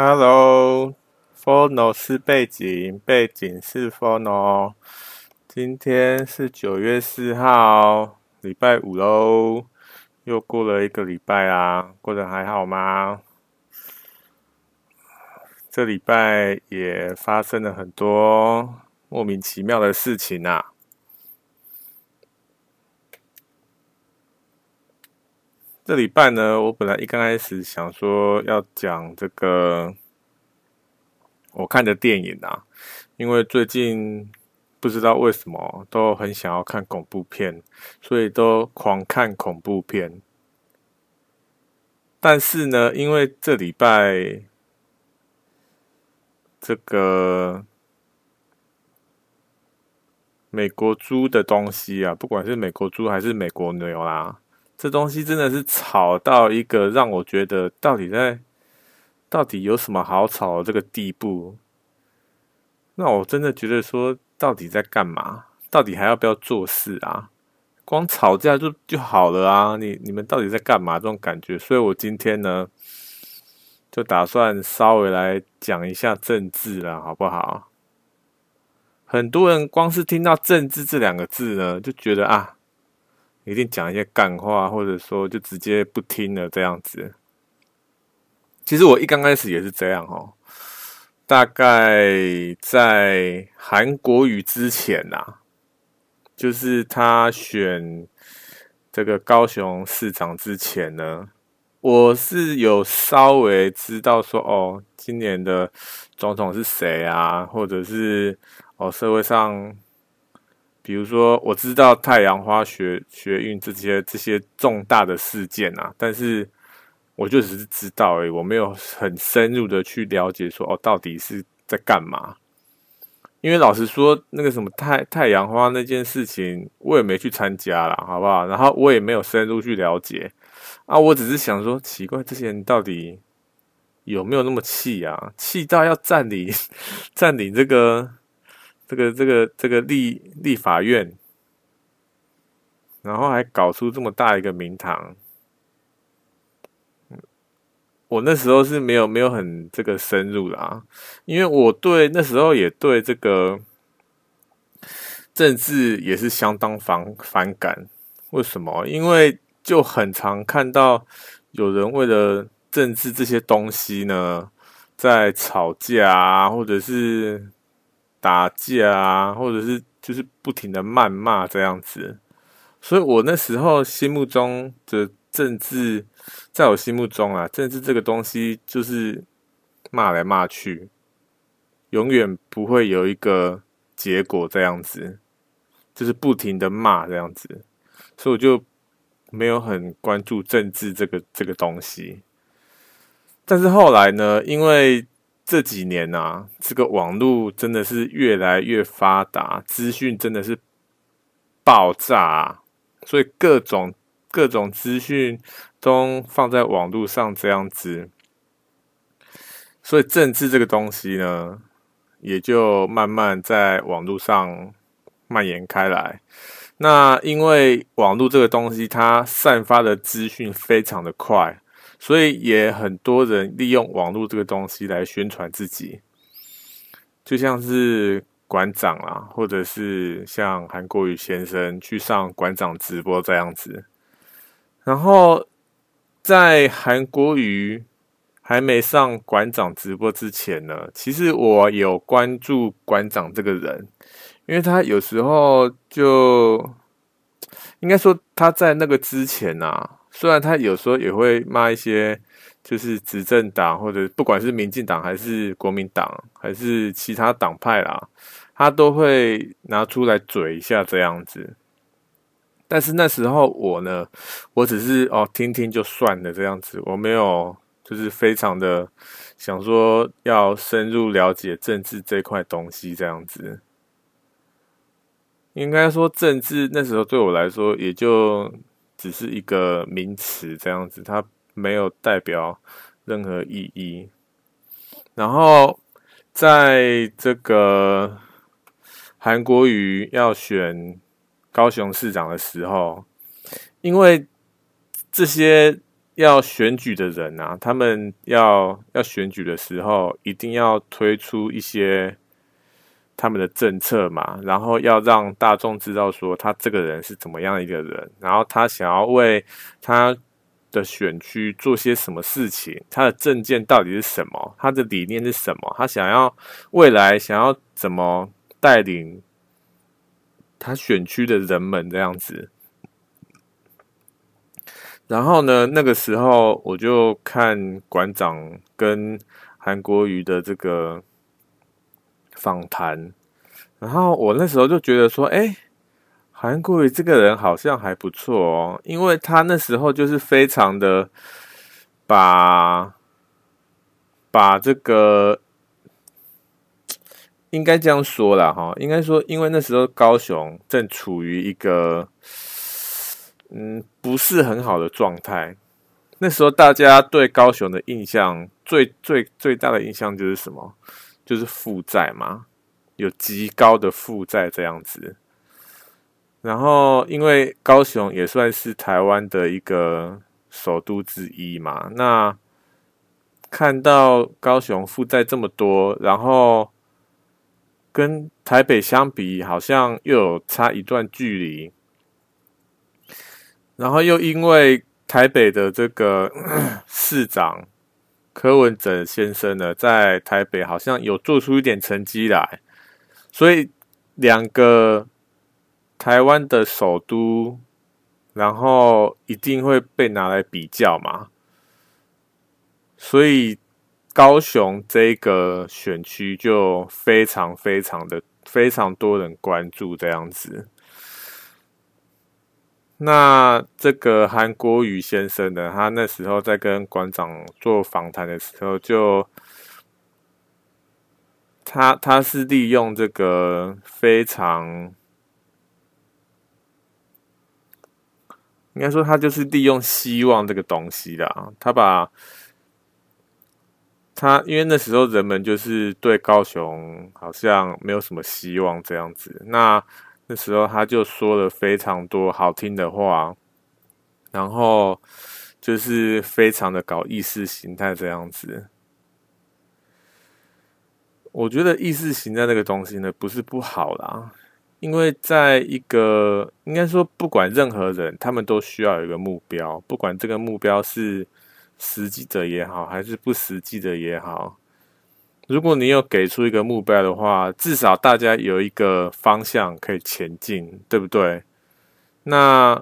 Hello，Phono 是背景，背景是 Phono。今天是九月四号，礼拜五喽，又过了一个礼拜啦，过得还好吗？这礼拜也发生了很多莫名其妙的事情啊。这礼拜呢，我本来一刚开始想说要讲这个我看的电影啊，因为最近不知道为什么都很想要看恐怖片，所以都狂看恐怖片。但是呢，因为这礼拜这个美国猪的东西啊，不管是美国猪还是美国牛啦。这东西真的是吵到一个让我觉得到底在到底有什么好吵的这个地步，那我真的觉得说到底在干嘛？到底还要不要做事啊？光吵架就就好了啊！你你们到底在干嘛？这种感觉，所以我今天呢就打算稍微来讲一下政治了，好不好？很多人光是听到政治这两个字呢，就觉得啊。一定讲一些干话，或者说就直接不听了这样子。其实我一刚开始也是这样哦。大概在韩国瑜之前呐，就是他选这个高雄市长之前呢，我是有稍微知道说哦，今年的总统是谁啊，或者是哦社会上。比如说，我知道太阳花学学运这些这些重大的事件啊，但是我就只是知道而已，我没有很深入的去了解说哦，到底是在干嘛？因为老实说，那个什么太太阳花那件事情，我也没去参加啦，好不好？然后我也没有深入去了解啊，我只是想说，奇怪，这些人到底有没有那么气啊？气到要占领 占领这个。这个这个这个立立法院，然后还搞出这么大一个名堂，我那时候是没有没有很这个深入啦，因为我对那时候也对这个政治也是相当反反感。为什么？因为就很常看到有人为了政治这些东西呢，在吵架啊，或者是。打架啊，或者是就是不停的谩骂这样子，所以我那时候心目中的政治，在我心目中啊，政治这个东西就是骂来骂去，永远不会有一个结果这样子，就是不停的骂这样子，所以我就没有很关注政治这个这个东西。但是后来呢，因为这几年啊，这个网络真的是越来越发达，资讯真的是爆炸啊，所以各种各种资讯都放在网络上这样子，所以政治这个东西呢，也就慢慢在网络上蔓延开来。那因为网络这个东西，它散发的资讯非常的快。所以也很多人利用网络这个东西来宣传自己，就像是馆长啊，或者是像韩国瑜先生去上馆长直播这样子。然后在韩国瑜还没上馆长直播之前呢，其实我有关注馆长这个人，因为他有时候就应该说他在那个之前啊。虽然他有时候也会骂一些，就是执政党或者不管是民进党还是国民党还是其他党派啦，他都会拿出来嘴一下这样子。但是那时候我呢，我只是哦听听就算了这样子，我没有就是非常的想说要深入了解政治这块东西这样子。应该说政治那时候对我来说也就。只是一个名词这样子，它没有代表任何意义。然后在这个韩国瑜要选高雄市长的时候，因为这些要选举的人啊，他们要要选举的时候，一定要推出一些他们的政策嘛，然后要让大众知道说他这个人是怎么样一个人，然后他想要为他的选区做些什么事情，他的政见到底是什么，他的理念是什么，他想要未来想要怎么带领他选区的人们这样子。然后呢，那个时候我就看馆长跟韩国瑜的这个访谈，然后我那时候就觉得说，哎，韩国瑜这个人好像还不错哦，因为他那时候就是非常的把把这个应该这样说啦哈，应该说，因为那时候高雄正处于一个。嗯，不是很好的状态。那时候大家对高雄的印象最最最大的印象就是什么？就是负债嘛，有极高的负债这样子。然后，因为高雄也算是台湾的一个首都之一嘛，那看到高雄负债这么多，然后跟台北相比，好像又有差一段距离。然后又因为台北的这个 市长柯文哲先生呢，在台北好像有做出一点成绩来，所以两个台湾的首都，然后一定会被拿来比较嘛。所以高雄这个选区就非常非常的非常多人关注这样子。那这个韩国瑜先生呢，他那时候在跟馆长做访谈的时候，就他他是利用这个非常，应该说他就是利用希望这个东西啦。他把他因为那时候人们就是对高雄好像没有什么希望这样子，那。那时候他就说了非常多好听的话，然后就是非常的搞意识形态这样子。我觉得意识形态这个东西呢，不是不好啦，因为在一个应该说，不管任何人，他们都需要有一个目标，不管这个目标是实际的也好，还是不实际的也好。如果你有给出一个目标的话，至少大家有一个方向可以前进，对不对？那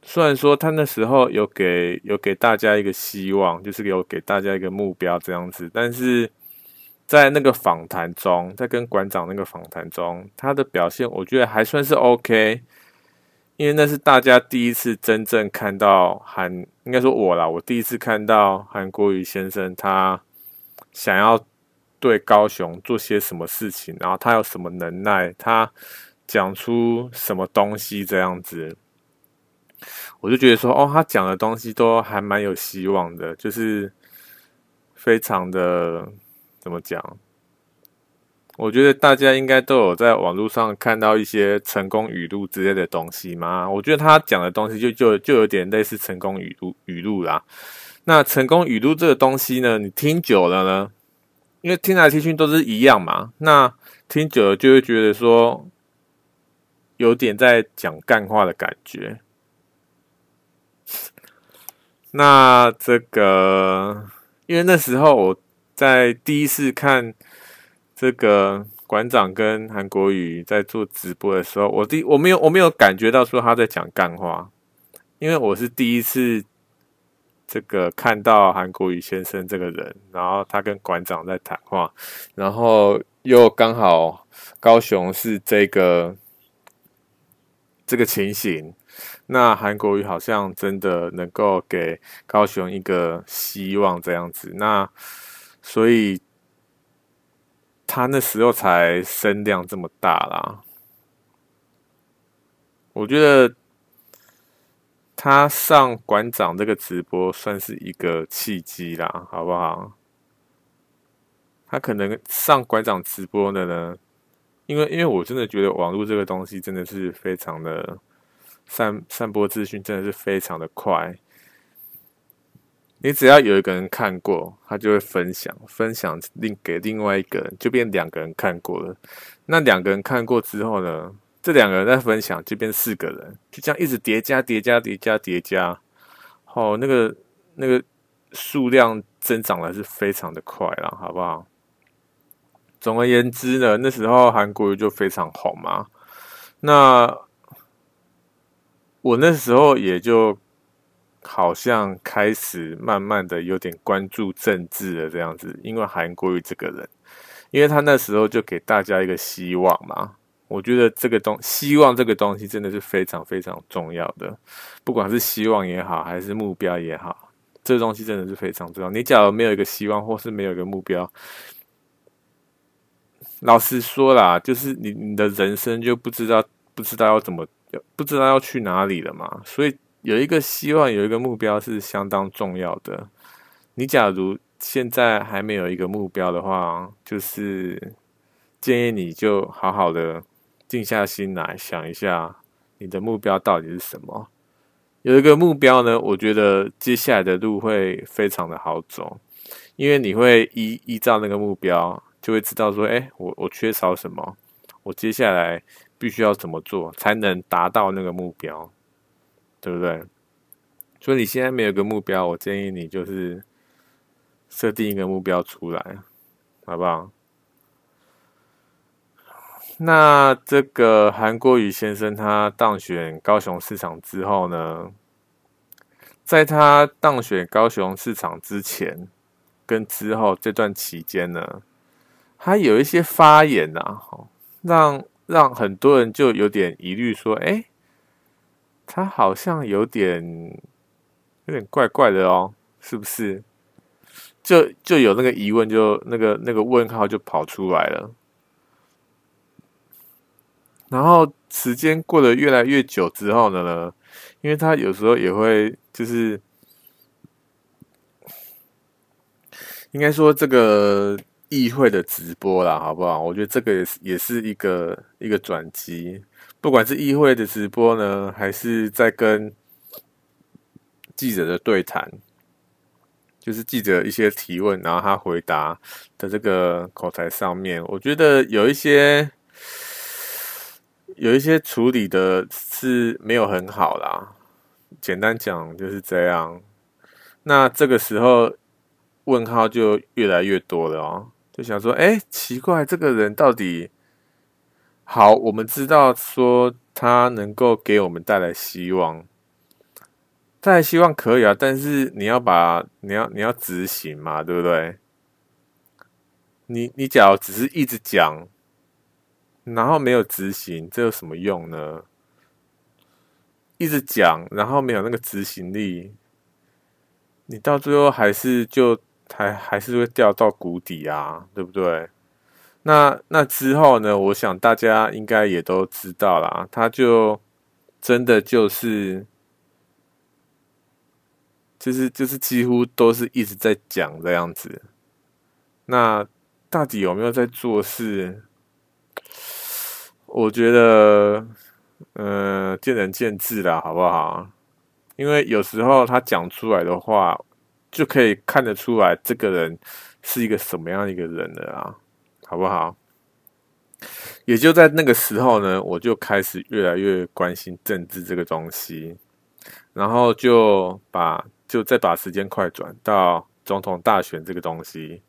虽然说他那时候有给有给大家一个希望，就是有给大家一个目标这样子，但是在那个访谈中，在跟馆长那个访谈中，他的表现我觉得还算是 OK，因为那是大家第一次真正看到韩，应该说我啦，我第一次看到韩国瑜先生他。想要对高雄做些什么事情，然后他有什么能耐，他讲出什么东西这样子，我就觉得说，哦，他讲的东西都还蛮有希望的，就是非常的怎么讲？我觉得大家应该都有在网络上看到一些成功语录之类的东西嘛。我觉得他讲的东西就就就有点类似成功语录语录啦。那成功语录这个东西呢，你听久了呢，因为听来听去都是一样嘛，那听久了就会觉得说，有点在讲干话的感觉。那这个，因为那时候我在第一次看这个馆长跟韩国瑜在做直播的时候，我第我没有我没有感觉到说他在讲干话，因为我是第一次。这个看到韩国瑜先生这个人，然后他跟馆长在谈话，然后又刚好高雄是这个这个情形，那韩国瑜好像真的能够给高雄一个希望这样子，那所以他那时候才声量这么大啦，我觉得。他上馆长这个直播算是一个契机啦，好不好？他可能上馆长直播的呢，因为因为我真的觉得网络这个东西真的是非常的散散播资讯，真的是非常的快。你只要有一个人看过，他就会分享，分享另给另外一个人，就变两个人看过了。那两个人看过之后呢，这两个人在分享，就变四个人，就这样一直叠加、叠加、叠加、叠加。哦，那个那个数量增长的是非常的快了，好不好？总而言之呢，那时候韩国瑜就非常红嘛。那我那时候也就好像开始慢慢的有点关注政治了，这样子，因为韩国瑜这个人，因为他那时候就给大家一个希望嘛。我觉得这个东希望这个东西真的是非常非常重要的，不管是希望也好，还是目标也好，这东西真的是非常重要。你假如没有一个希望，或是没有一个目标，老实说啦，就是你你的人生就不知道不知道要怎么，不知道要去哪里了嘛。所以有一个希望，有一个目标是相当重要的。你假如现在还没有一个目标的话，就是建议你就好好的静下心来想一下，你的目标到底是什么。有一个目标呢，我觉得接下来的路会非常的好走，因为你会依依照那个目标。就会知道说，哎，我我缺少什么，我接下来必须要怎么做才能达到那个目标，对不对？所以你现在没有个目标，我建议你就是设定一个目标出来，好不好？那这个韩国瑜先生他当选高雄市长之后呢，在他当选高雄市长之前跟之后这段期间呢，他有一些发言啊，让让很多人就有点疑虑，说：“哎，他好像有点有点怪怪的哦，是不是？”就就有那个疑问，就那个那个问号就跑出来了。然后时间过得越来越久之后呢，因为他有时候也会就是，应该说这个。议会的直播啦，好不好？我觉得这个也是也是一个一个转机。不管是议会的直播呢，还是在跟记者的对谈，就是记者一些提问，然后他回答的这个口才上面，我觉得有一些有一些处理的是没有很好啦。简单讲就是这样。那这个时候问号就越来越多了哦。就想说，哎，奇怪，这个人到底好？我们知道说他能够给我们带来希望，带来希望可以啊，但是你要把你要你要执行嘛，对不对？你你假如只是一直讲，然后没有执行，这有什么用呢？一直讲，然后没有那个执行力，你到最后还是就。还还是会掉到谷底啊，对不对？那那之后呢？我想大家应该也都知道啦，他就真的就是，就是就是几乎都是一直在讲这样子。那到底有没有在做事？我觉得，嗯、呃，见仁见智啦，好不好？因为有时候他讲出来的话。就可以看得出来，这个人是一个什么样一个人了啊，好不好？也就在那个时候呢，我就开始越来越关心政治这个东西，然后就把就再把时间快转到总统大选这个东西。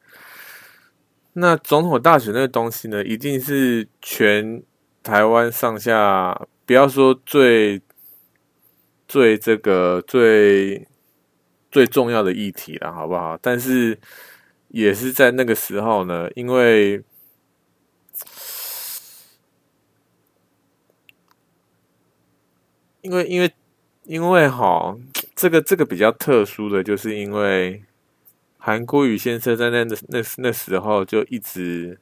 那总统大选那个东西呢，一定是全台湾上下，不要说最最这个最。最重要的议题了，好不好？但是也是在那个时候呢，因为因为因为因为哈，这个这个比较特殊的就是因为韩国宇先生在那那那那时候就一直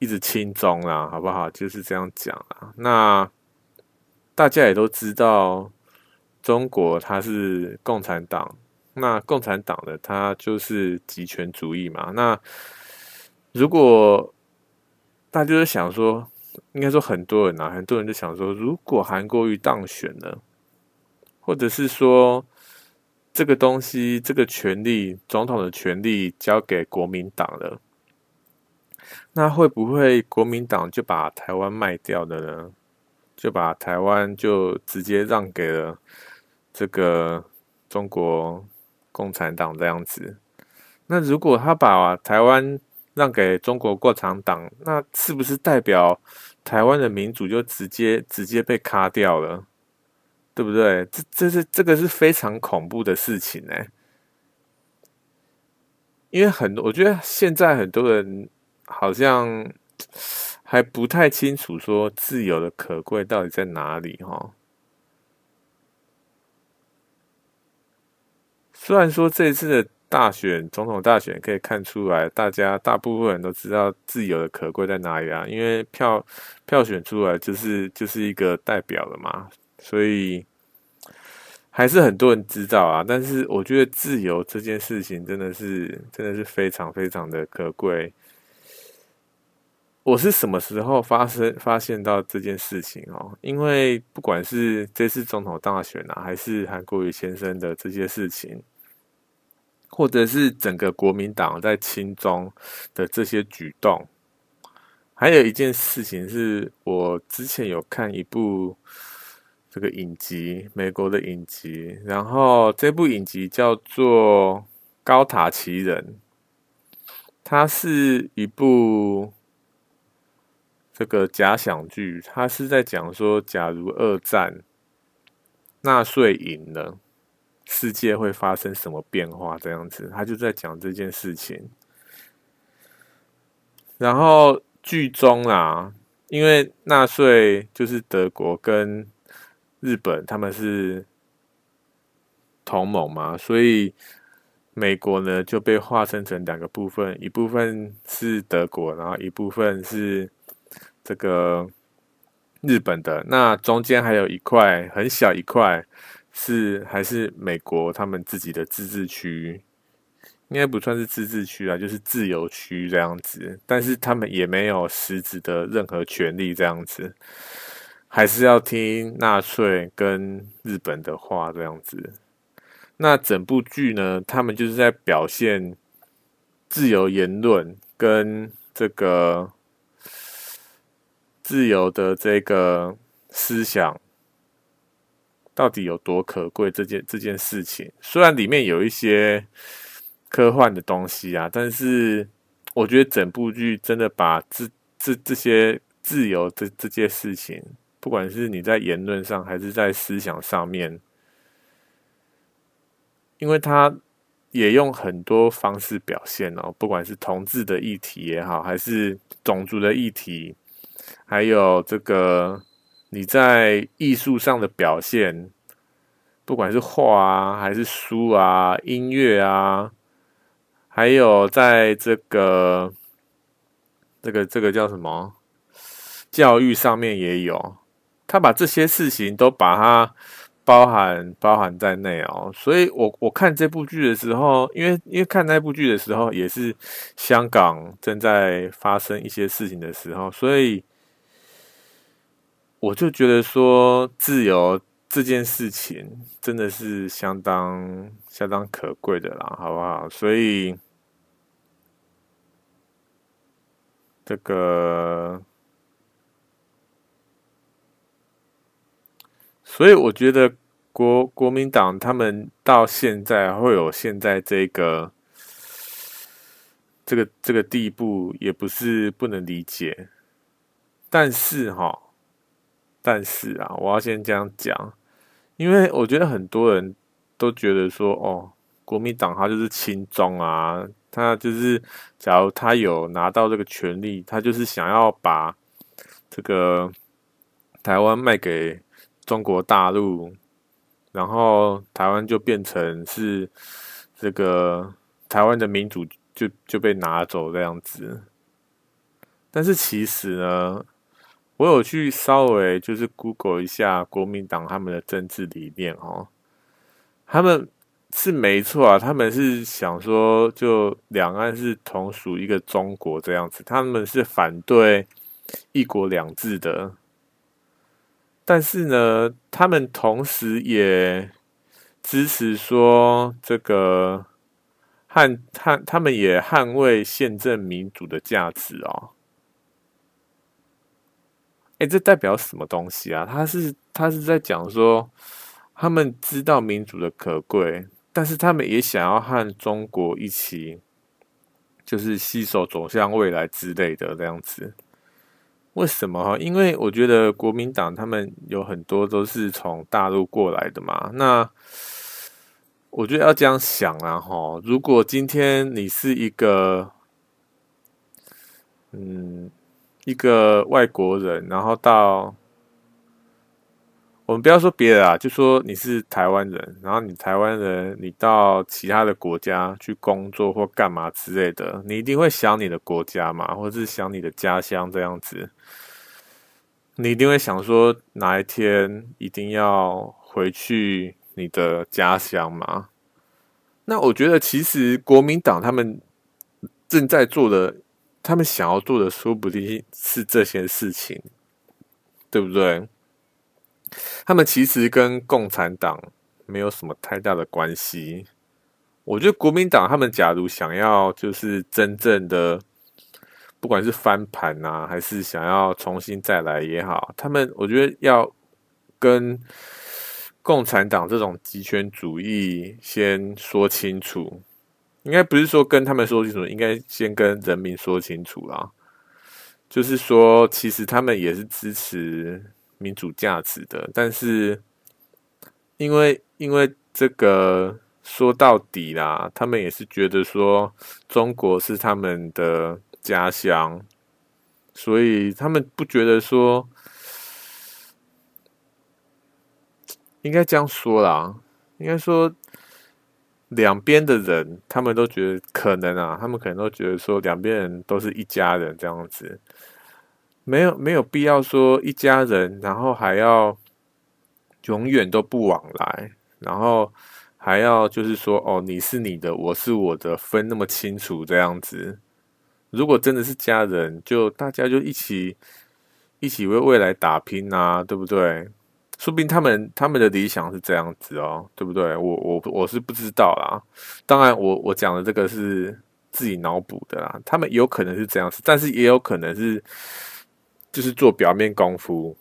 一直亲中啦，好不好？就是这样讲啊。那大家也都知道。中国它是共产党，那共产党的它就是极权主义嘛。那如果大家就想说，应该说很多人啊，很多人就想说，如果韩国瑜当选了，或者是说这个东西，这个权利，总统的权利交给国民党了，那会不会国民党就把台湾卖掉了呢？就把台湾就直接让给了这个中国共产党这样子？那如果他把台湾让给中国共产党，那是不是代表台湾的民主就直接直接被卡掉了？对不对？这这是这个是非常恐怖的事情呢。因为很多，我觉得现在很多人好像还不太清楚说自由的可贵到底在哪里哈。虽然说这一次的大选，总统大选可以看出来，大家大部分人都知道自由的可贵在哪里啊，因为票票选出来就是就是一个代表了嘛，所以。还是很多人知道啊，但是我觉得自由这件事情真的是真的是非常非常的可贵。我是什么时候发生发现到这件事情哦？因为不管是这次总统大选啊，还是韩国瑜先生的这些事情，或者是整个国民党在亲中的这些举动，还有一件事情是我之前有看一部。这个影集，美国的影集，然后这部影集叫做《高塔奇人》，它是一部这个假想剧，它是在讲说，假如二战纳粹赢了，世界会发生什么变化？这样子，他就在讲这件事情。然后剧中啊，因为纳粹就是德国跟日本他们是同盟嘛，所以美国呢就被划分成两个部分，一部分是德国，然后一部分是这个日本的。那中间还有一块很小一块是还是美国他们自己的自治区，应该不算是自治区啊，就是自由区这样子。但是他们也没有实质的任何权利这样子。还是要听纳粹跟日本的话这样子。那整部剧呢，他们就是在表现自由言论跟这个自由的这个思想到底有多可贵这件这件事情。虽然里面有一些科幻的东西啊，但是我觉得整部剧真的把这这这些自由这这件事情。不管是你在言论上，还是在思想上面，因为他也用很多方式表现哦，不管是同志的议题也好，还是种族的议题，还有这个你在艺术上的表现，不管是画啊，还是书啊，音乐啊，还有在这个这个这个叫什么教育上面也有。他把这些事情都把它包含包含在内哦，所以我我看这部剧的时候，因为因为看那部剧的时候也是香港正在发生一些事情的时候，所以我就觉得说自由这件事情真的是相当相当可贵的啦，好不好？所以这个。所以我觉得国国民党他们到现在会有现在这个这个这个地步，也不是不能理解。但是哈，但是啊，我要先这样讲，因为我觉得很多人都觉得说，哦，国民党他就是亲中啊，他就是假如他有拿到这个权力，他就是想要把这个台湾卖给。中国大陆，然后台湾就变成是这个台湾的民主就就被拿走这样子。但是其实呢，我有去稍微就是 Google 一下国民党他们的政治理念哦，他们是没错啊，他们是想说就两岸是同属一个中国这样子，他们是反对一国两制的。但是呢，他们同时也支持说这个捍捍，他们也捍卫宪政民主的价值哦。哎，这代表什么东西啊？他是他是在讲说，他们知道民主的可贵，但是他们也想要和中国一起，就是携手走向未来之类的这样子。为什么？因为我觉得国民党他们有很多都是从大陆过来的嘛。那我觉得要这样想啊，哈，如果今天你是一个，嗯。一个外国人，然后到我们不要说别的啊，就说你是台湾人，然后你台湾人，你到其他的国家去工作或干嘛之类的，你一定会想你的国家嘛，或者是想你的家乡这样子，你一定会想说哪一天一定要回去你的家乡嘛。那我觉得其实国民党他们正在做的。他们想要做的，说不定是这些事情，对不对？他们其实跟共产党没有什么太大的关系。我觉得国民党他们假如想要就是真正的，不管是翻盘啊，还是想要重新再来也好，他们我觉得要跟共产党这种极权主义先说清楚。应该不是说跟他们说清楚，应该先跟人民说清楚啦。就是说，其实他们也是支持民主价值的，但是因为因为这个说到底啦，他们也是觉得说中国是他们的家乡，所以他们不觉得说应该这样说啦，应该说。两边的人，他们都觉得可能啊，他们可能都觉得说，两边人都是一家人这样子，没有没有必要说一家人，然后还要永远都不往来，然后还要就是说，哦，你是你的，我是我的，分那么清楚这样子。如果真的是家人，就大家就一起一起为未来打拼啊，对不对？说不定他们他们的理想是这样子哦，对不对？我我我是不知道啦。当然我，我讲的这个是自己脑补的啦。他们有可能是这样子，但是也有可能是就是做表面功夫，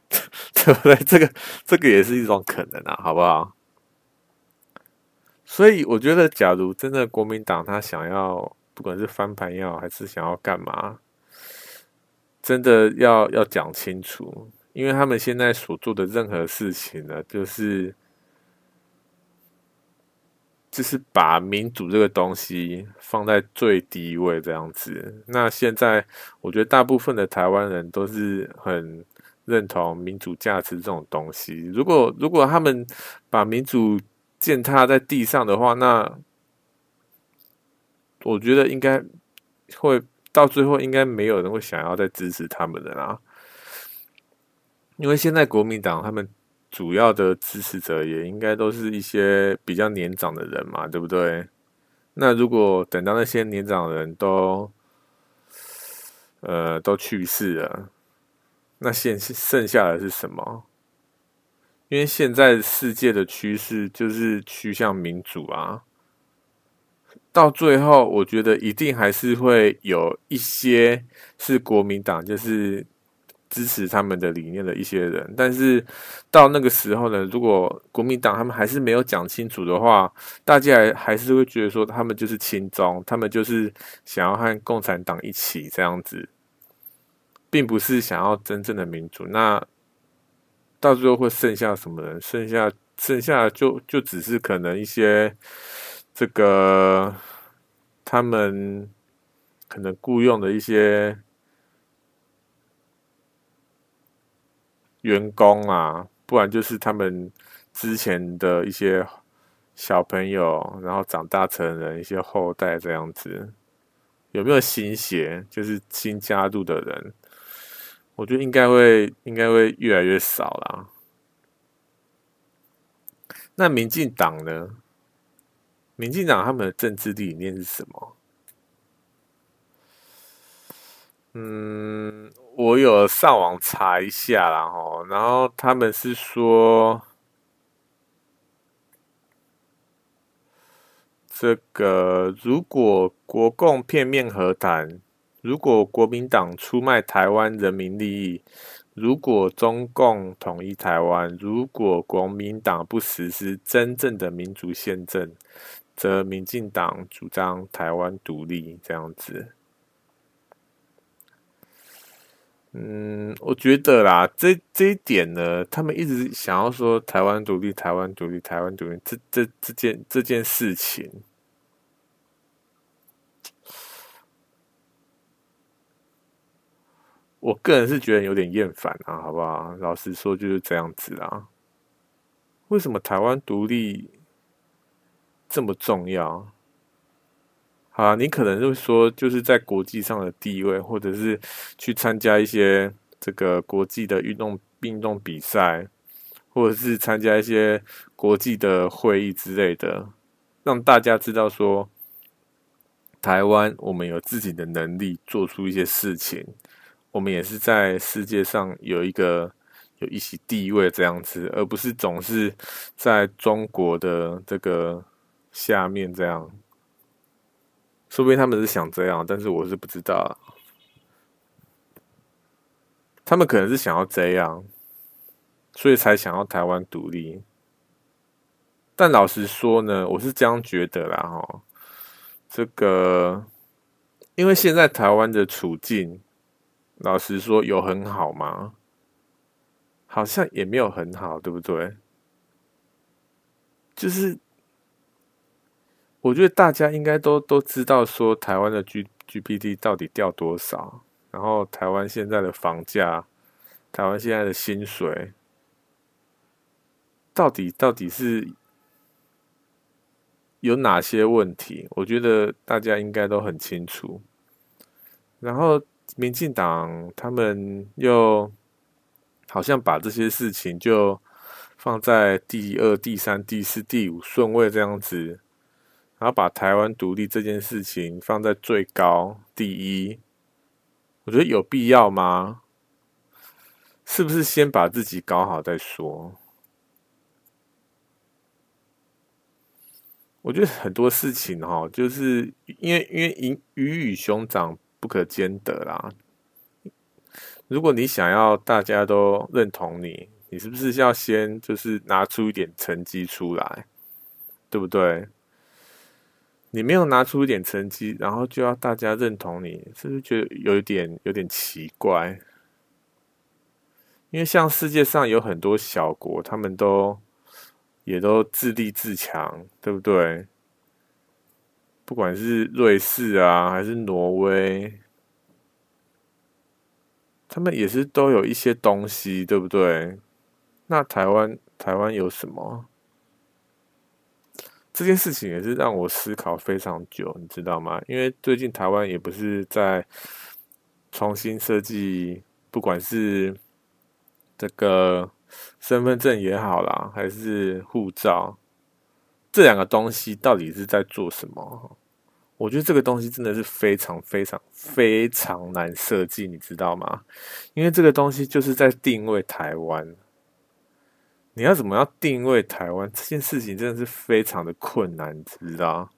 对不对？这个这个也是一种可能啊，好不好？所以我觉得，假如真的国民党他想要，不管是翻盘也好，还是想要干嘛，真的要要讲清楚。因为他们现在所做的任何事情呢，就是就是把民主这个东西放在最低位这样子。那现在我觉得大部分的台湾人都是很认同民主价值这种东西。如果如果他们把民主践踏在地上的话，那我觉得应该会到最后，应该没有人会想要再支持他们的啦。因为现在国民党他们主要的支持者也应该都是一些比较年长的人嘛，对不对？那如果等到那些年长人都呃都去世了，那现剩下的是什么？因为现在世界的趋势就是趋向民主啊，到最后我觉得一定还是会有一些是国民党，就是。支持他们的理念的一些人，但是到那个时候呢，如果国民党他们还是没有讲清楚的话，大家还还是会觉得说他们就是亲中，他们就是想要和共产党一起这样子，并不是想要真正的民主。那到最后会剩下什么人？剩下剩下就就只是可能一些这个他们可能雇佣的一些。员工啊，不然就是他们之前的一些小朋友，然后长大成人一些后代这样子，有没有新血？就是新加入的人，我觉得应该会，应该会越来越少啦。那民进党呢？民进党他们的政治理念是什么？嗯。我有上网查一下啦，然后他们是说，这个如果国共片面和谈，如果国民党出卖台湾人民利益，如果中共统一台湾，如果国民党不实施真正的民主宪政，则民进党主张台湾独立，这样子。嗯，我觉得啦，这这一点呢，他们一直想要说台湾独立、台湾独立、台湾独立，这这这件这件事情，我个人是觉得有点厌烦啊，好不好？老实说就是这样子啊。为什么台湾独立这么重要？啊，你可能就说，就是在国际上的地位，或者是去参加一些这个国际的运动运动比赛，或者是参加一些国际的会议之类的，让大家知道说，台湾我们有自己的能力做出一些事情，我们也是在世界上有一个有一席地位这样子，而不是总是在中国的这个下面这样。说不定他们是想这样，但是我是不知道。他们可能是想要这样，所以才想要台湾独立。但老实说呢，我是这样觉得啦，哈。这个，因为现在台湾的处境，老实说有很好吗？好像也没有很好，对不对？就是。我觉得大家应该都都知道，说台湾的 G GDP 到底掉多少，然后台湾现在的房价，台湾现在的薪水，到底到底是有哪些问题？我觉得大家应该都很清楚。然后民进党他们又好像把这些事情就放在第二、第三、第四、第五顺位这样子。然后把台湾独立这件事情放在最高第一，我觉得有必要吗？是不是先把自己搞好再说？我觉得很多事情哈，就是因为因为鱼鱼与熊掌不可兼得啦。如果你想要大家都认同你，你是不是要先就是拿出一点成绩出来，对不对？你没有拿出一点成绩，然后就要大家认同你，是不是觉得有一点有点奇怪？因为像世界上有很多小国，他们都也都自立自强，对不对？不管是瑞士啊，还是挪威，他们也是都有一些东西，对不对？那台湾台湾有什么？这件事情也是让我思考非常久，你知道吗？因为最近台湾也不是在重新设计，不管是这个身份证也好啦，还是护照，这两个东西到底是在做什么？我觉得这个东西真的是非常非常非常难设计，你知道吗？因为这个东西就是在定位台湾。你要怎么样定位台湾这件事情，真的是非常的困难，你知不知道？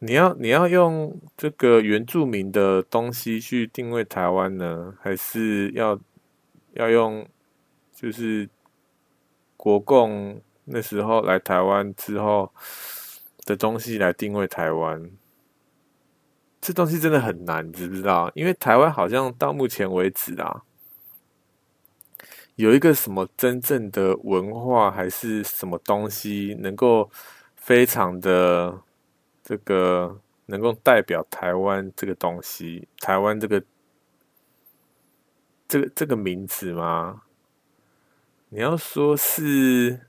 你要你要用这个原住民的东西去定位台湾呢，还是要要用就是国共那时候来台湾之后的东西来定位台湾？这东西真的很难，你知不知道？因为台湾好像到目前为止啊。有一个什么真正的文化还是什么东西，能够非常的这个能够代表台湾这个东西，台湾这个这个这个名字吗？你要说是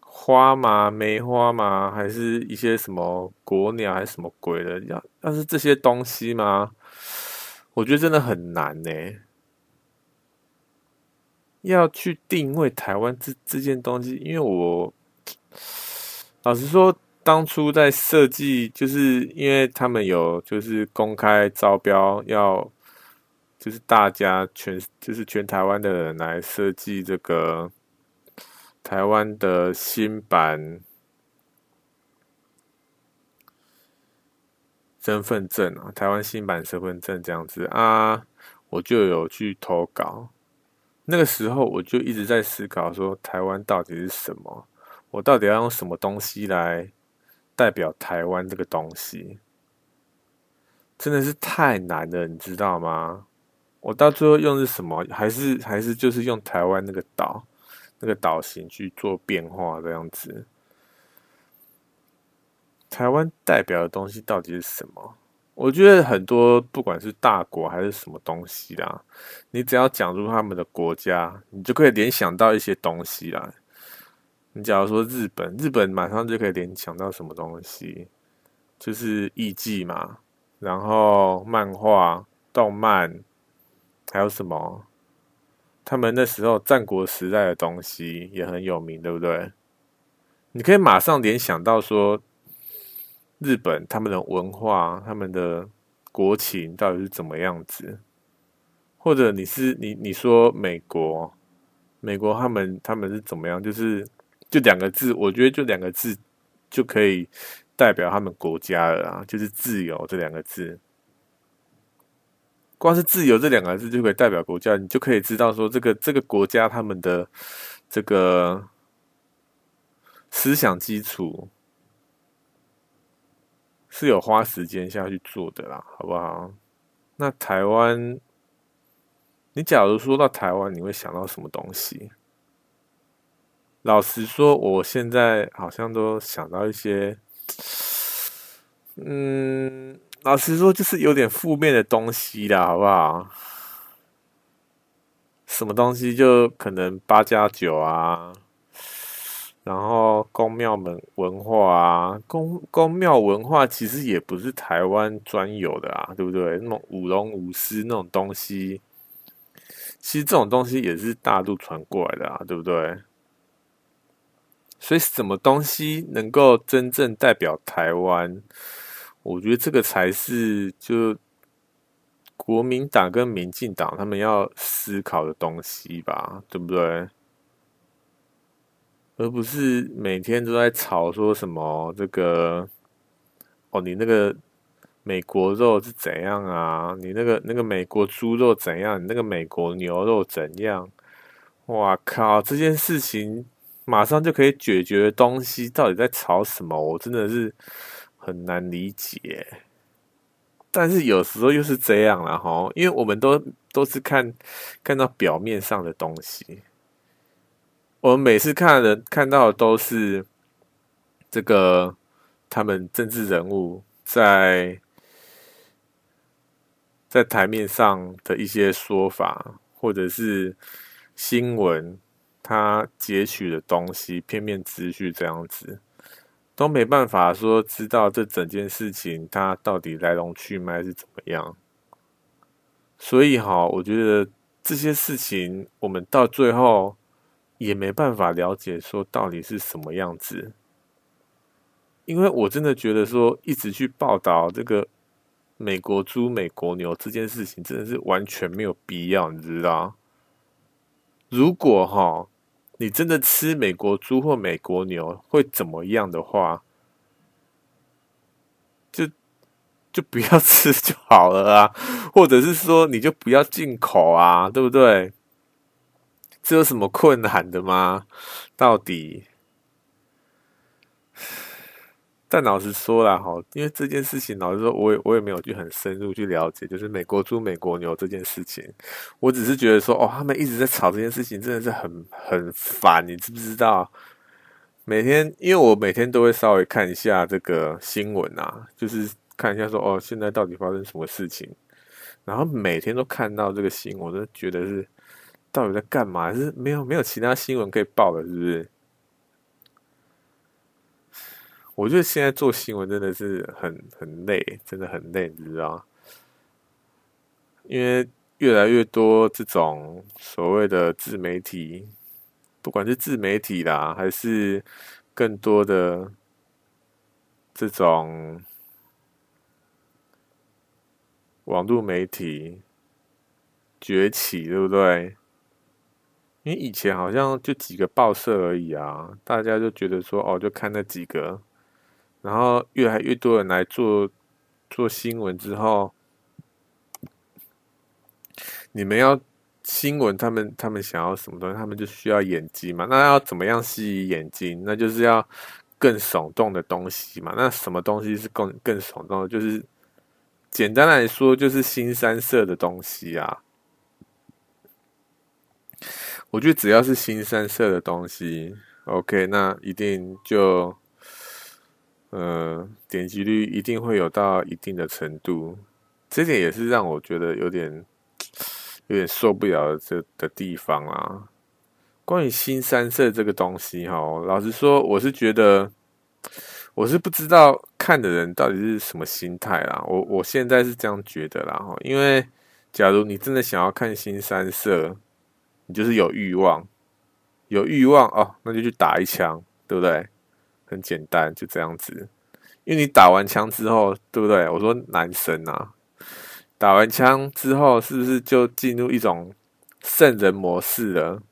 花吗？梅花吗？还是一些什么国鸟还是什么鬼的？要要是这些东西吗？我觉得真的很难呢。要去定位台湾这这件东西因为我老实说当初在设计就是因为他们有就是公开招标要就是大家全就是全台湾的人来设计这个台湾的新版身份证啊台湾新版身份证这样子啊我就有去投稿那个时候我就一直在思考说，台湾到底是什么？我到底要用什么东西来代表台湾这个东西？真的是太难了，你知道吗？我到最后用是什么？还是还是就是用台湾那个岛那个岛型去做变化这样子。台湾代表的东西到底是什么？我觉得很多不管是大国还是什么东西啦，你只要讲出他们的国家，你就可以联想到一些东西啦。你假如说日本，日本马上就可以联想到什么东西，就是艺伎嘛。然后漫画、动漫，还有什么？他们那时候战国时代的东西也很有名，对不对？你可以马上联想到说，日本他们的文化、他们的国情到底是怎么样子？或者你是你你说美国，美国他们他们是怎么样？就是就两个字，我觉得就两个字就可以。代表他们国家了啊，就是“自由”这两个字。光是“自由”这两个字就可以代表国家，你就可以知道说，这个这个国家他们的这个思想基础是有花时间下去做的啦，好不好？那台湾，你假如说到台湾，你会想到什么东西？老实说，我现在好像都想到一些。嗯，老实说，就是有点负面的东西啦，好不好？什么东西就可能八加九啊，然后宫庙门文化啊，宫宫庙文化其实也不是台湾专有的啊，对不对？那种舞龙舞狮那种东西，其实这种东西也是大陆传过来的啊，对不对？所以，什么东西能够真正代表台湾？我觉得这个才是就国民党跟民进党他们要思考的东西吧，对不对？而不是每天都在吵说什么这个哦，你那个美国肉是怎样啊？你那个那个美国猪肉怎样？你那个美国牛肉怎样？哇靠！这件事情。马上就可以解决的东西，到底在吵什么？我真的是很难理解。但是有时候又是这样了哈，因为我们都都是看看到表面上的东西，我们每次看的看到的都是这个他们政治人物在在台面上的一些说法，或者是新闻。他截取的东西，片面资讯这样子，都没办法说知道这整件事情它到底来龙去脉是怎么样。所以哈，我觉得这些事情我们到最后也没办法了解说到底是什么样子。因为我真的觉得说，一直去报道这个美国猪、美国牛这件事情，真的是完全没有必要，你知道？如果哈。你真的吃美国猪或美国牛会怎么样的话，就就不要吃就好了啊，或者是说你就不要进口啊，对不对？这有什么困难的吗？到底？但老实说啦，哈，因为这件事情，老实说，我也我也没有去很深入去了解，就是美国猪、美国牛这件事情。我只是觉得说，哦，他们一直在吵这件事情，真的是很很烦，你知不知道？每天，因为我每天都会稍微看一下这个新闻啊，就是看一下说，哦，现在到底发生什么事情？然后每天都看到这个新闻，我都觉得是到底在干嘛？是没有没有其他新闻可以报的，是不是？我觉得现在做新闻真的是很很累，真的很累，你知道？因为越来越多这种所谓的自媒体，不管是自媒体啦，还是更多的这种网络媒体崛起，对不对？因为以前好像就几个报社而已啊，大家就觉得说，哦，就看那几个。然后越来越多人来做做新闻之后，你们要新闻，他们他们想要什么东西，他们就需要眼睛嘛。那要怎么样吸引眼睛？那就是要更耸动的东西嘛。那什么东西是更更耸动的？就是简单来说，就是新三色的东西啊。我觉得只要是新三色的东西，OK，那一定就。呃，点击率一定会有到一定的程度，这点也是让我觉得有点有点受不了这的地方啊。关于新三色这个东西，哈，老实说，我是觉得我是不知道看的人到底是什么心态啦。我我现在是这样觉得啦，哈，因为假如你真的想要看新三色，你就是有欲望，有欲望哦，那就去打一枪，对不对？很简单，就这样子。因为你打完枪之后，对不对？我说男生啊，打完枪之后，是不是就进入一种圣人模式了？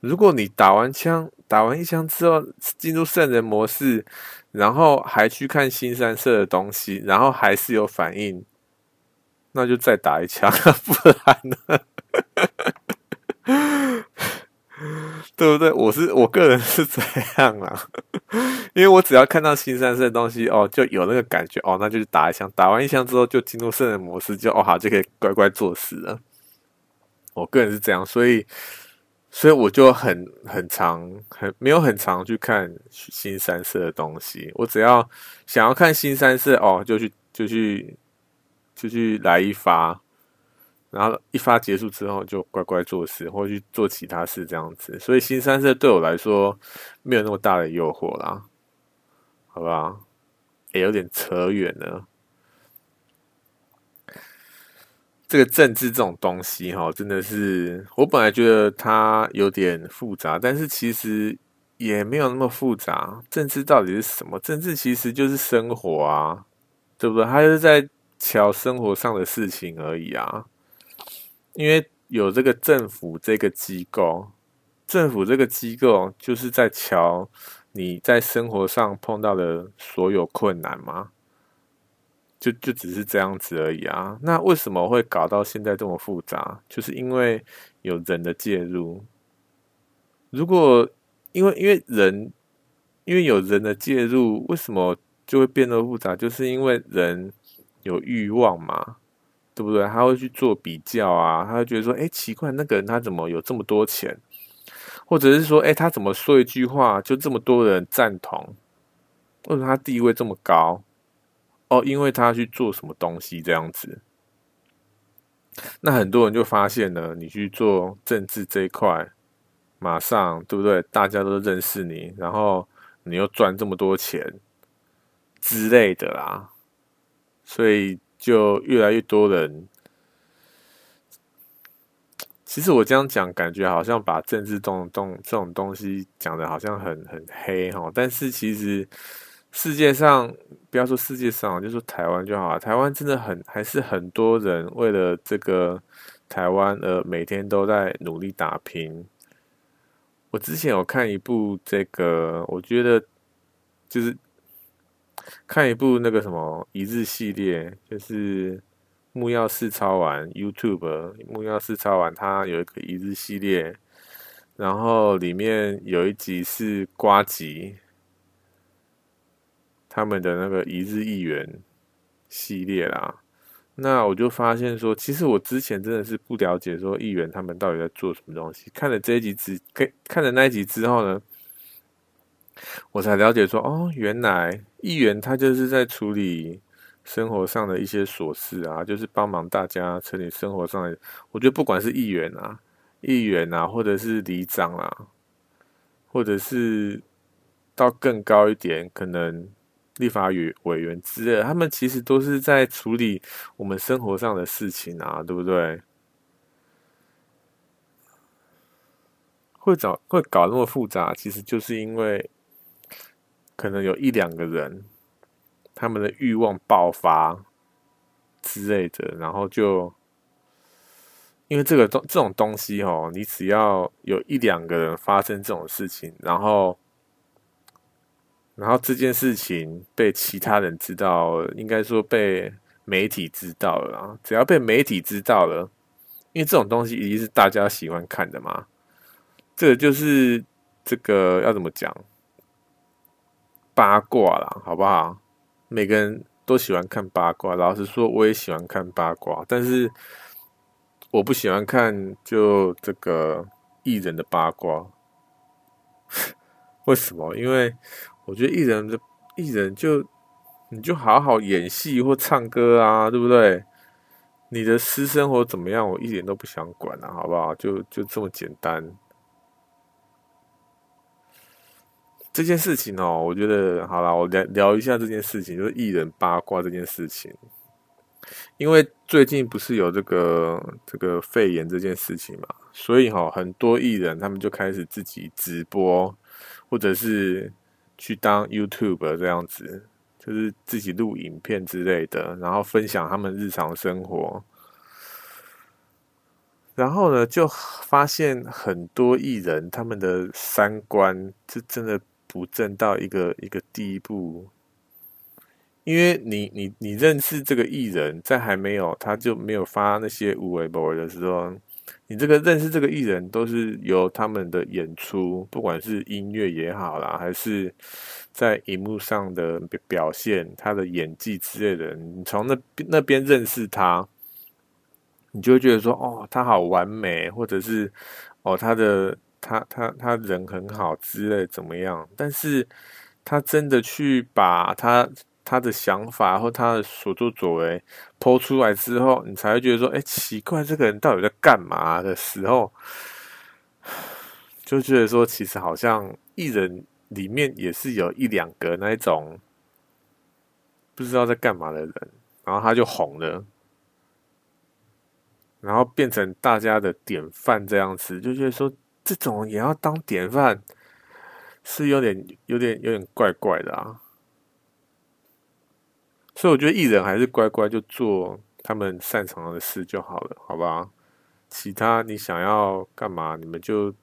如果你打完枪，打完一枪之后进入圣人模式，然后还去看新三色的东西，然后还是有反应，那就再打一枪，不然呢？对不对？我是我个人是这样啦，因为我只要看到新三色的东西哦，就有那个感觉哦，那就去打一枪，打完一枪之后就进入圣人模式，就哦好就可以乖乖做事了。我个人是这样，所以所以我就很很常很没有很常去看新三色的东西。我只要想要看新三色哦，就去就去就去来一发。然后一发结束之后，就乖乖做事，或去做其他事，这样子。所以新三色对我来说没有那么大的诱惑啦，好不好？也有点扯远了。这个政治这种东西，哈，真的是我本来觉得它有点复杂，但是其实也没有那么复杂。政治到底是什么？政治其实就是生活啊，对不对？它就是在乔生活上的事情而已啊。因为有这个政府这个机构，政府这个机构就是在瞧你在生活上碰到的所有困难吗？就就只是这样子而已啊。那为什么会搞到现在这么复杂？就是因为有人的介入。如果因为因为人，因为有人的介入，为什么就会变得复杂？就是因为人有欲望嘛。对不对？他会去做比较啊，他会觉得说：“哎，奇怪，那个人他怎么有这么多钱？或者是说，哎，他怎么说一句话就这么多人赞同？为什么他地位这么高？哦，因为他去做什么东西这样子。那很多人就发现了，你去做政治这一块，马上对不对？大家都认识你，然后你又赚这么多钱之类的啦，所以。”就越来越多人，其实我这样讲，感觉好像把政治动动这种东西讲的好像很很黑哈，但是其实世界上不要说世界上，就说台湾就好了，台湾真的很还是很多人为了这个台湾而每天都在努力打拼。我之前有看一部这个，我觉得就是。看一部那个什么一日系列，就是木曜四超玩 YouTube 木曜四超玩，它有一个一日系列，然后里面有一集是瓜吉他们的那个一日议员系列啦。那我就发现说，其实我之前真的是不了解说议员他们到底在做什么东西。看了这一集之，看看了那一集之后呢，我才了解说，哦，原来议员他就是在处理生活上的一些琐事啊，就是帮忙大家处理生活上的。我觉得不管是议员啊、议员啊，或者是里长啊，或者是到更高一点，可能立法委委员之类，他们其实都是在处理我们生活上的事情啊，对不对？会找会搞那么复杂，其实就是因为。可能有一两个人，他们的欲望爆发之类的，然后就因为这个东这种东西哦，你只要有一两个人发生这种事情，然后然后这件事情被其他人知道，应该说被媒体知道了，只要被媒体知道了，因为这种东西一定是大家喜欢看的嘛。这就是这个要怎么讲？八卦啦，好不好？每个人都喜欢看八卦。老实说，我也喜欢看八卦，但是我不喜欢看就这个艺人的八卦。为什么？因为我觉得艺人的艺人就你就好好演戏或唱歌啊，对不对？你的私生活怎么样，我一点都不想管啊，好不好？就就这么简单。这件事情哦，我觉得好啦，我聊聊一下这件事情，就是艺人八卦这件事情。因为最近不是有这个这个肺炎这件事情嘛，所以哈，很多艺人他们就开始自己直播，或者是去当 YouTube 这样子，就是自己录影片之类的，然后分享他们日常生活。然后呢，就发现很多艺人他们的三观是真的。不正到一个一个地步，因为你你你认识这个艺人，在还没有他就没有发那些无微博的时候，你这个认识这个艺人都是由他们的演出，不管是音乐也好啦，还是在荧幕上的表现，他的演技之类的，你从那那边认识他，你就会觉得说，哦，他好完美，或者是哦，他的。他他他人很好之类怎么样？但是他真的去把他他的想法或他的所作所为抛出来之后，你才会觉得说：“哎，奇怪，这个人到底在干嘛？”的时候，就觉得说，其实好像艺人里面也是有一两个那一种不知道在干嘛的人，然后他就红了，然后变成大家的典范这样子，就觉得说。这种也要当典范，是有点、有点、有点怪怪的啊。所以我觉得艺人还是乖乖就做他们擅长的事就好了，好吧？其他你想要干嘛，你们就……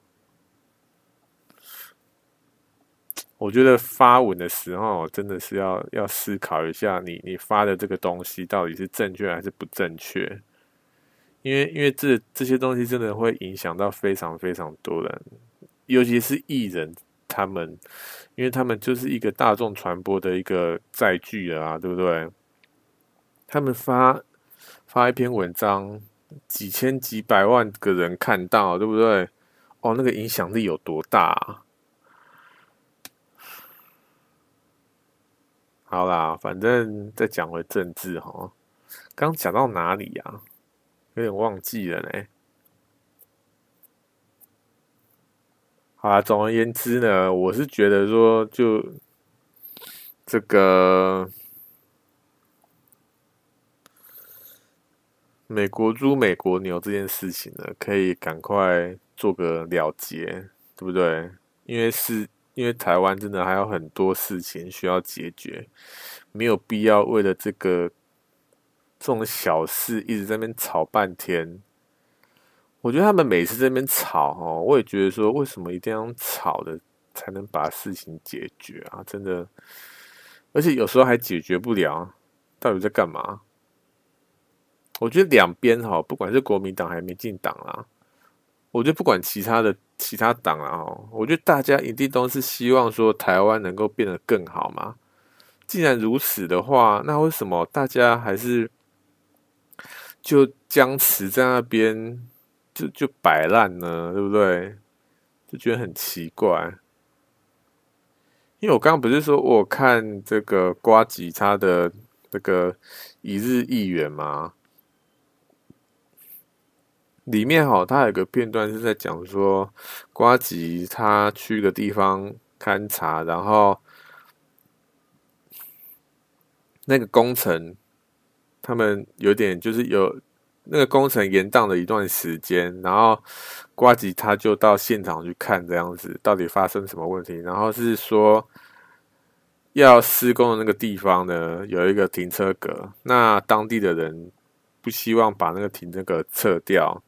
我觉得发文的时候真的是要要思考一下你，你你发的这个东西到底是正确还是不正确。因为，因为这这些东西真的会影响到非常非常多人，尤其是艺人他们，因为他们就是一个大众传播的一个载具了啊，对不对？他们发发一篇文章，几千几百万个人看到，对不对？哦，那个影响力有多大啊？好啦，反正再讲回政治哈，刚讲到哪里呀？有点忘记了呢。好啦，总而言之呢，我是觉得说，就这个美国猪、美国牛这件事情呢，可以赶快做个了结，对不对？因为是，因为台湾真的还有很多事情需要解决，没有必要为了这个。这种小事一直在那边吵半天，我觉得他们每次在那边吵哦，我也觉得说，为什么一定要吵的才能把事情解决啊？真的，而且有时候还解决不了，到底在干嘛？我觉得两边哈，不管是国民党还是民进党啦，我觉得不管其他的其他党啊，我觉得大家一定都是希望说台湾能够变得更好嘛。既然如此的话，那为什么大家还是？就僵持在那边，就就摆烂呢，对不对？就觉得很奇怪。因为我刚刚不是说我看这个瓜吉他的这个一日议员吗？里面哈，他有个片段是在讲说，瓜吉他去个地方勘察，然后那个工程。他们有点就是有那个工程延宕了一段时间，然后瓜吉他就到现场去看这样子，到底发生什么问题？然后是说要施工的那个地方呢，有一个停车格，那当地的人不希望把那个停车格撤掉，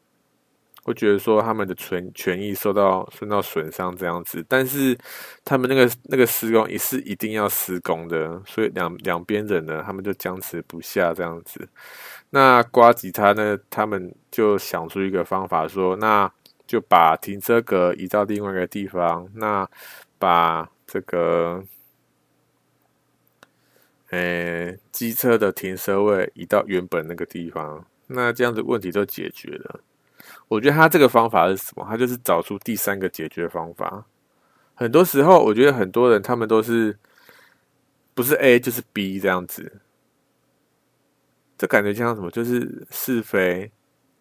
会觉得说他们的权权益受到受到损伤这样子，但是他们那个那个施工也是一定要施工的，所以两两边人呢，他们就僵持不下这样子。那瓜吉他呢，他们就想出一个方法说，那就把停车格移到另外一个地方，那把这个。诶，机车的停车位移到原本那个地方，那这样子问题就解决了。我觉得他这个方法是什么？他就是找出第三个解决方法。很多时候，我觉得很多人他们都是不是 A 就是 B 这样子，这感觉像什么？就是是非，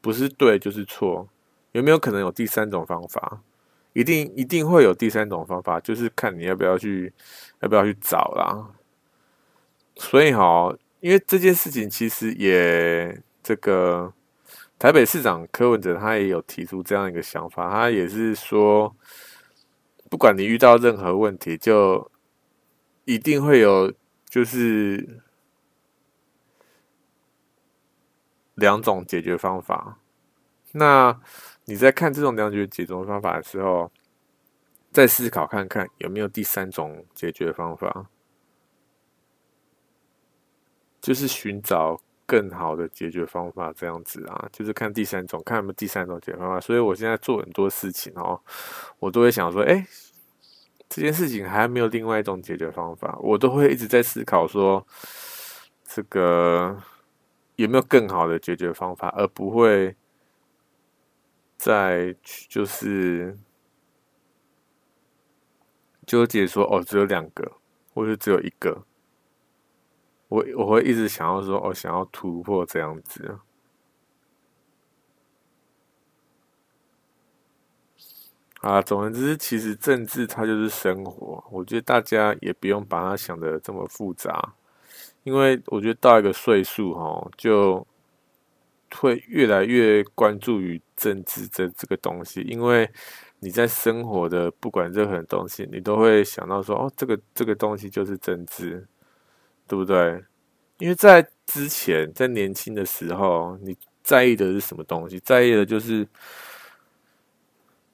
不是对就是错。有没有可能有第三种方法？一定一定会有第三种方法，就是看你要不要去要不要去找啦。所以哈，因为这件事情其实也这个台北市长柯文哲他也有提出这样一个想法，他也是说，不管你遇到任何问题，就一定会有就是两种解决方法。那你在看这种两种解决方法的时候，再思考看看有没有第三种解决方法。就是寻找更好的解决方法，这样子啊，就是看第三种，看有没有第三种解决方法。所以我现在做很多事情哦，我都会想说，哎，这件事情还没有另外一种解决方法，我都会一直在思考说，这个有没有更好的解决方法，而不会再就是纠结说，哦，只有两个，或者只有一个。我我会一直想要说，我、哦、想要突破这样子啊。总而之，其实政治它就是生活。我觉得大家也不用把它想的这么复杂，因为我觉得到一个岁数哈，就会越来越关注于政治这这个东西。因为你在生活的不管任何东西，你都会想到说，哦，这个这个东西就是政治。对不对？因为在之前，在年轻的时候，你在意的是什么东西？在意的就是，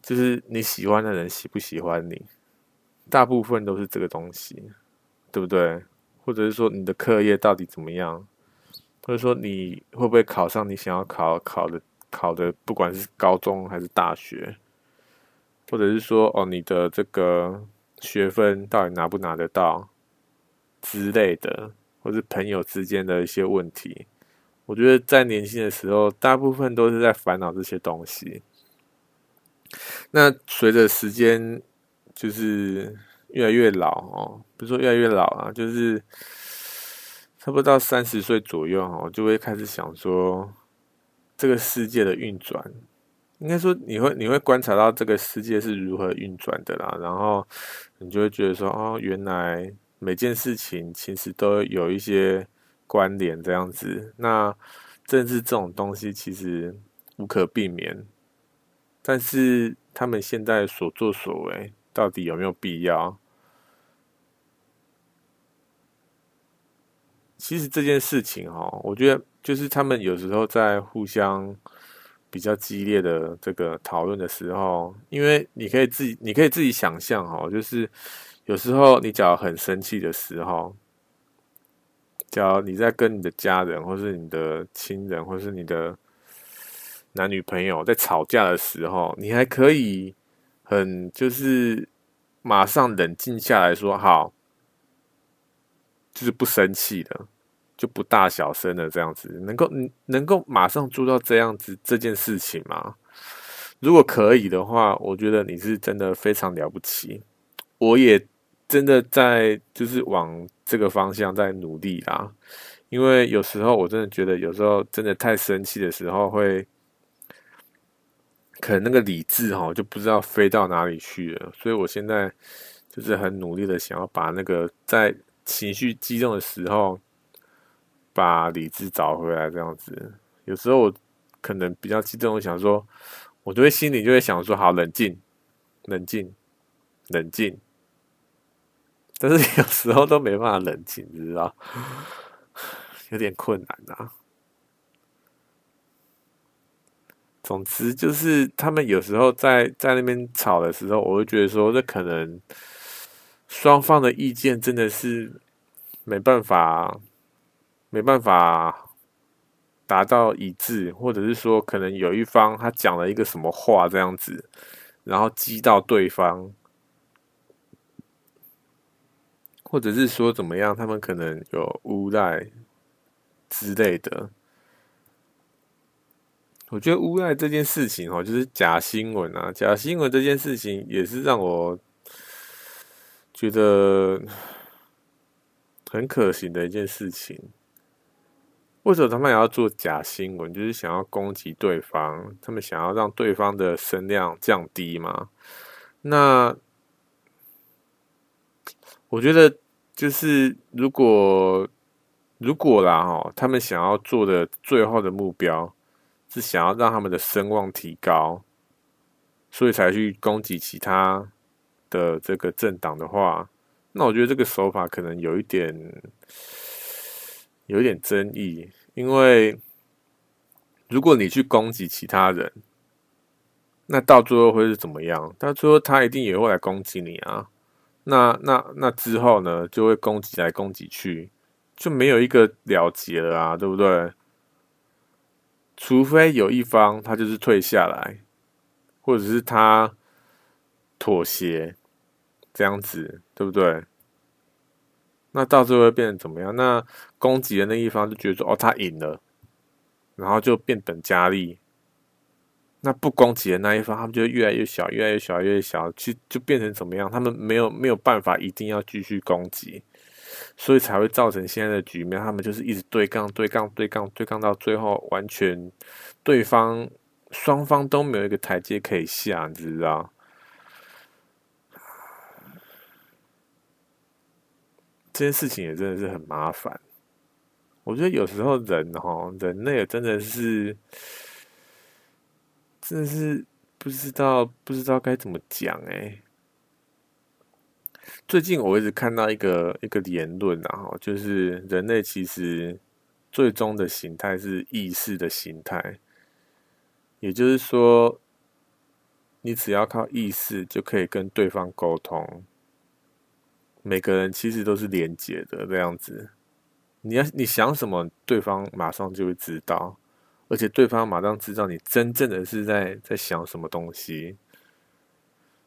就是你喜欢的人喜不喜欢你，大部分都是这个东西，对不对？或者是说你的课业到底怎么样？或者说你会不会考上你想要考考的考的，不管是高中还是大学，或者是说哦，你的这个学分到底拿不拿得到？之类的，或是朋友之间的一些问题，我觉得在年轻的时候，大部分都是在烦恼这些东西。那随着时间就是越来越老哦，不是说越来越老啊，就是差不多到三十岁左右哦，就会开始想说，这个世界的运转，应该说你会你会观察到这个世界是如何运转的啦，然后你就会觉得说，哦，原来。每件事情其实都有一些关联，这样子。那政治这种东西其实无可避免，但是他们现在所作所为到底有没有必要？其实这件事情哈，我觉得就是他们有时候在互相比较激烈的这个讨论的时候，因为你可以自己，你可以自己想象哈，就是。有时候你只要很生气的时候，假如你在跟你的家人，或是你的亲人，或是你的男女朋友在吵架的时候，你还可以很就是马上冷静下来说好，就是不生气的，就不大小声的这样子，能够能够马上做到这样子这件事情吗？如果可以的话，我觉得你是真的非常了不起，我也。真的在就是往这个方向在努力啦，因为有时候我真的觉得，有时候真的太生气的时候，会可能那个理智哈就不知道飞到哪里去了。所以我现在就是很努力的想要把那个在情绪激动的时候，把理智找回来。这样子，有时候我可能比较激动，我想说，我就会心里就会想说，好，冷静，冷静，冷静。但是有时候都没办法冷静，你知道，有点困难、啊。总之就是他们有时候在在那边吵的时候，我会觉得说，这可能双方的意见真的是没办法，没办法达到一致，或者是说，可能有一方他讲了一个什么话这样子，然后激到对方。或者是说怎么样，他们可能有诬赖之类的。我觉得诬赖这件事情哦，就是假新闻啊，假新闻这件事情也是让我觉得很可行的一件事情。为什么他们也要做假新闻？就是想要攻击对方，他们想要让对方的声量降低嘛？那我觉得。就是如果如果啦哈，他们想要做的最后的目标是想要让他们的声望提高，所以才去攻击其他的这个政党的话，那我觉得这个手法可能有一点有一点争议，因为如果你去攻击其他人，那到最后会是怎么样？到最后他一定也会来攻击你啊。那那那之后呢，就会攻击来攻击去，就没有一个了结了啊，对不对？除非有一方他就是退下来，或者是他妥协，这样子，对不对？那到最后会变成怎么样？那攻击的那一方就觉得说，哦，他赢了，然后就变本加厉。那不攻击的那一方，他们就越来越小，越来越小，越来越小，其实就变成怎么样？他们没有没有办法，一定要继续攻击，所以才会造成现在的局面。他们就是一直对杠、对杠、对杠、对杠，到最后完全对方双方都没有一个台阶可以下，你知道？这件事情也真的是很麻烦。我觉得有时候人哈，人类真的是。真的是不知道不知道该怎么讲哎。最近我一直看到一个一个言论啊，就是人类其实最终的形态是意识的形态，也就是说，你只要靠意识就可以跟对方沟通。每个人其实都是连接的这样子，你要你想什么，对方马上就会知道。而且对方马上知道你真正的是在在想什么东西，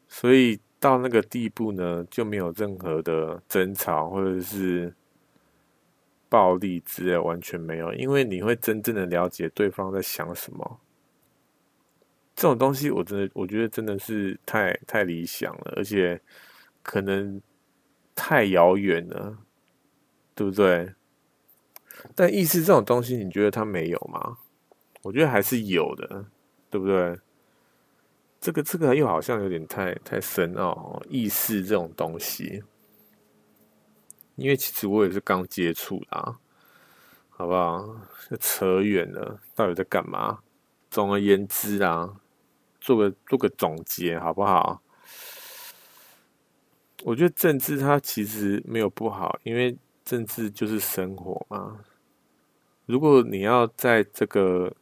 所以到那个地步呢，就没有任何的争吵或者是暴力之类，完全没有，因为你会真正的了解对方在想什么。这种东西，我真的我觉得真的是太太理想了，而且可能太遥远了，对不对？但意识这种东西，你觉得他没有吗？我觉得还是有的，对不对？这个这个又好像有点太太深奥，意识这种东西，因为其实我也是刚接触啦，好不好？扯远了，到底在干嘛？总而言之啊，做个做个总结，好不好？我觉得政治它其实没有不好，因为政治就是生活嘛。如果你要在这个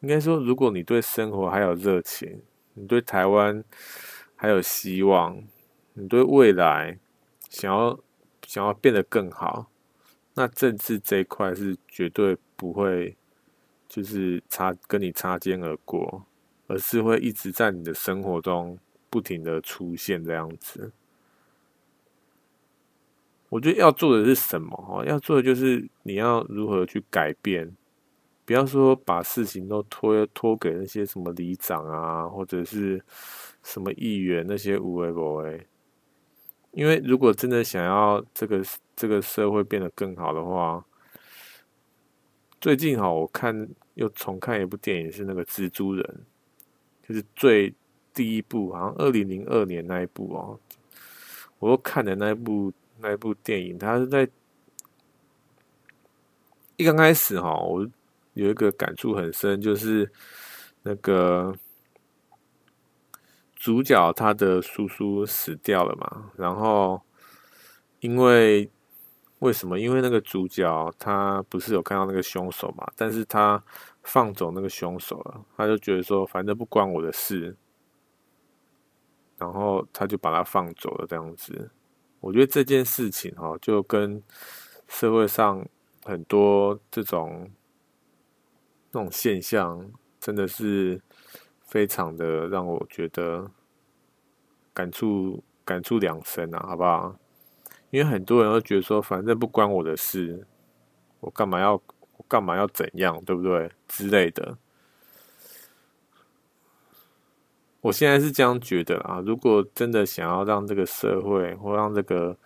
应该说，如果你对生活还有热情，你对台湾还有希望，你对未来想要想要变得更好，那政治这一块是绝对不会就是擦跟你擦肩而过，而是会一直在你的生活中不停的出现这样子。我觉得要做的是什么？哦，要做的就是你要如何去改变。不要说把事情都托托给那些什么里长啊，或者是什么议员那些无为不为。因为如果真的想要这个这个社会变得更好的话，最近哈，我看又重看一部电影，是那个蜘蛛人，就是最第一部，好像二零零二年那一部哦，我又看的那一部那一部电影，它是在一刚开始哈，我。有一个感触很深，就是那个主角他的叔叔死掉了嘛，然后因为为什么？因为那个主角他不是有看到那个凶手嘛？但是他放走那个凶手了，他就觉得说，反正不关我的事，然后他就把他放走了。这样子，我觉得这件事情哈，就跟社会上很多这种这种现象，真的是非常的让我觉得感触感触良深啊，好不好？因为很多人都觉得说，反正不关我的事，我干嘛要我干嘛要怎样，对不对之类的？我现在是这样觉得啊。如果真的想要让这个社会，或让这个，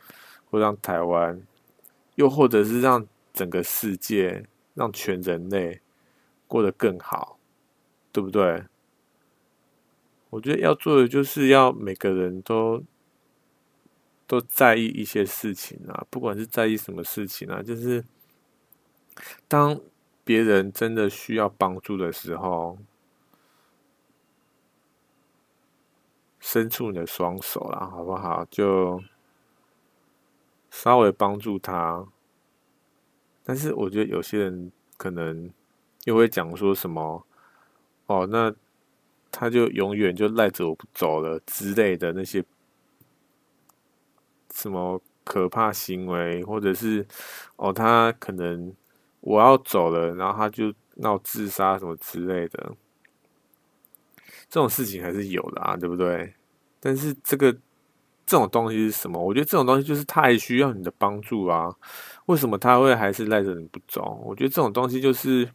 或让台湾，又或者是让整个世界，让全人类过得更好，对不对？我觉得要做的就是要每个人都。都在意一些事情啊，不管是在意什么事情啊，就是当别人真的需要帮助的时候，伸出你的双手啦，好不好？就稍微帮助他。但是我觉得有些人可能又会讲说什么，哦，那他就永远就赖着我不走了之类的那些。什么可怕行为，或者是哦，他可能我要走了，然后他就闹自杀什么之类的，这种事情还是有的啊，对不对？但是这个这种东西是什么？我觉得这种东西就是他还需要你的帮助啊。为什么他会还是赖着你不走？我觉得这种东西就是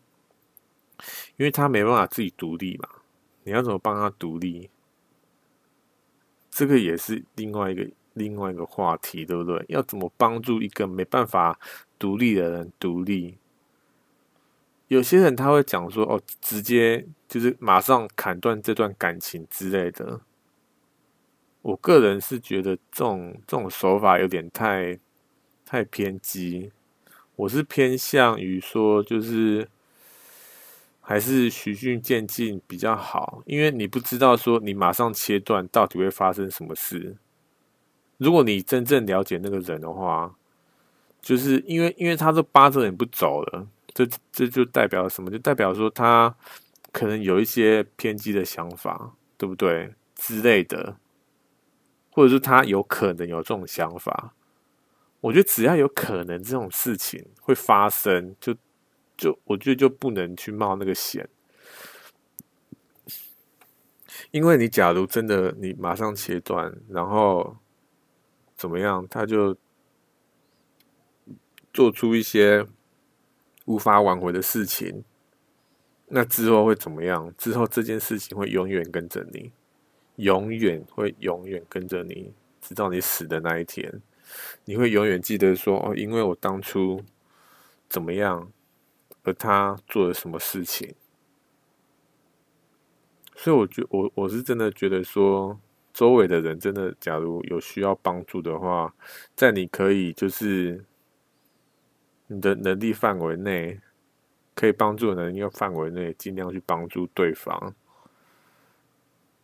因为他没办法自己独立嘛。你要怎么帮他独立？这个也是另外一个。另外一个话题，对不对？要怎么帮助一个没办法独立的人独立？有些人他会讲说：“哦，直接就是马上砍断这段感情之类的。”我个人是觉得这种这种手法有点太太偏激。我是偏向于说，就是还是循序渐进比较好，因为你不知道说你马上切断到底会发生什么事。如果你真正了解那个人的话，就是因为因为他都扒着你不走了，这这就代表什么？就代表说他可能有一些偏激的想法，对不对？之类的，或者是他有可能有这种想法。我觉得只要有可能这种事情会发生，就就我觉得就不能去冒那个险，因为你假如真的你马上切断，然后。怎么样？他就做出一些无法挽回的事情。那之后会怎么样？之后这件事情会永远跟着你，永远会永远跟着你，直到你死的那一天。你会永远记得说：“哦，因为我当初怎么样，他做了什么事情。”所以，我觉我我是真的觉得说。周围的人真的，假如有需要帮助的话，在你可以就是你的能力范围内，可以帮助的能力范围内，尽量去帮助对方，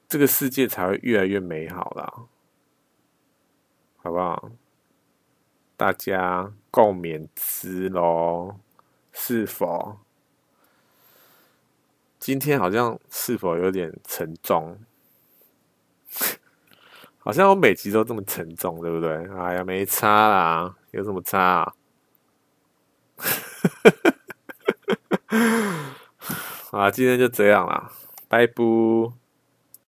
这个世界才会越来越美好啦，好不好？大家共勉之喽，是否？今天好像是否有点沉重？好像我每集都这么沉重，对不对？哎呀，没差啦，有什么差啊？好，今天就这样啦，拜拜。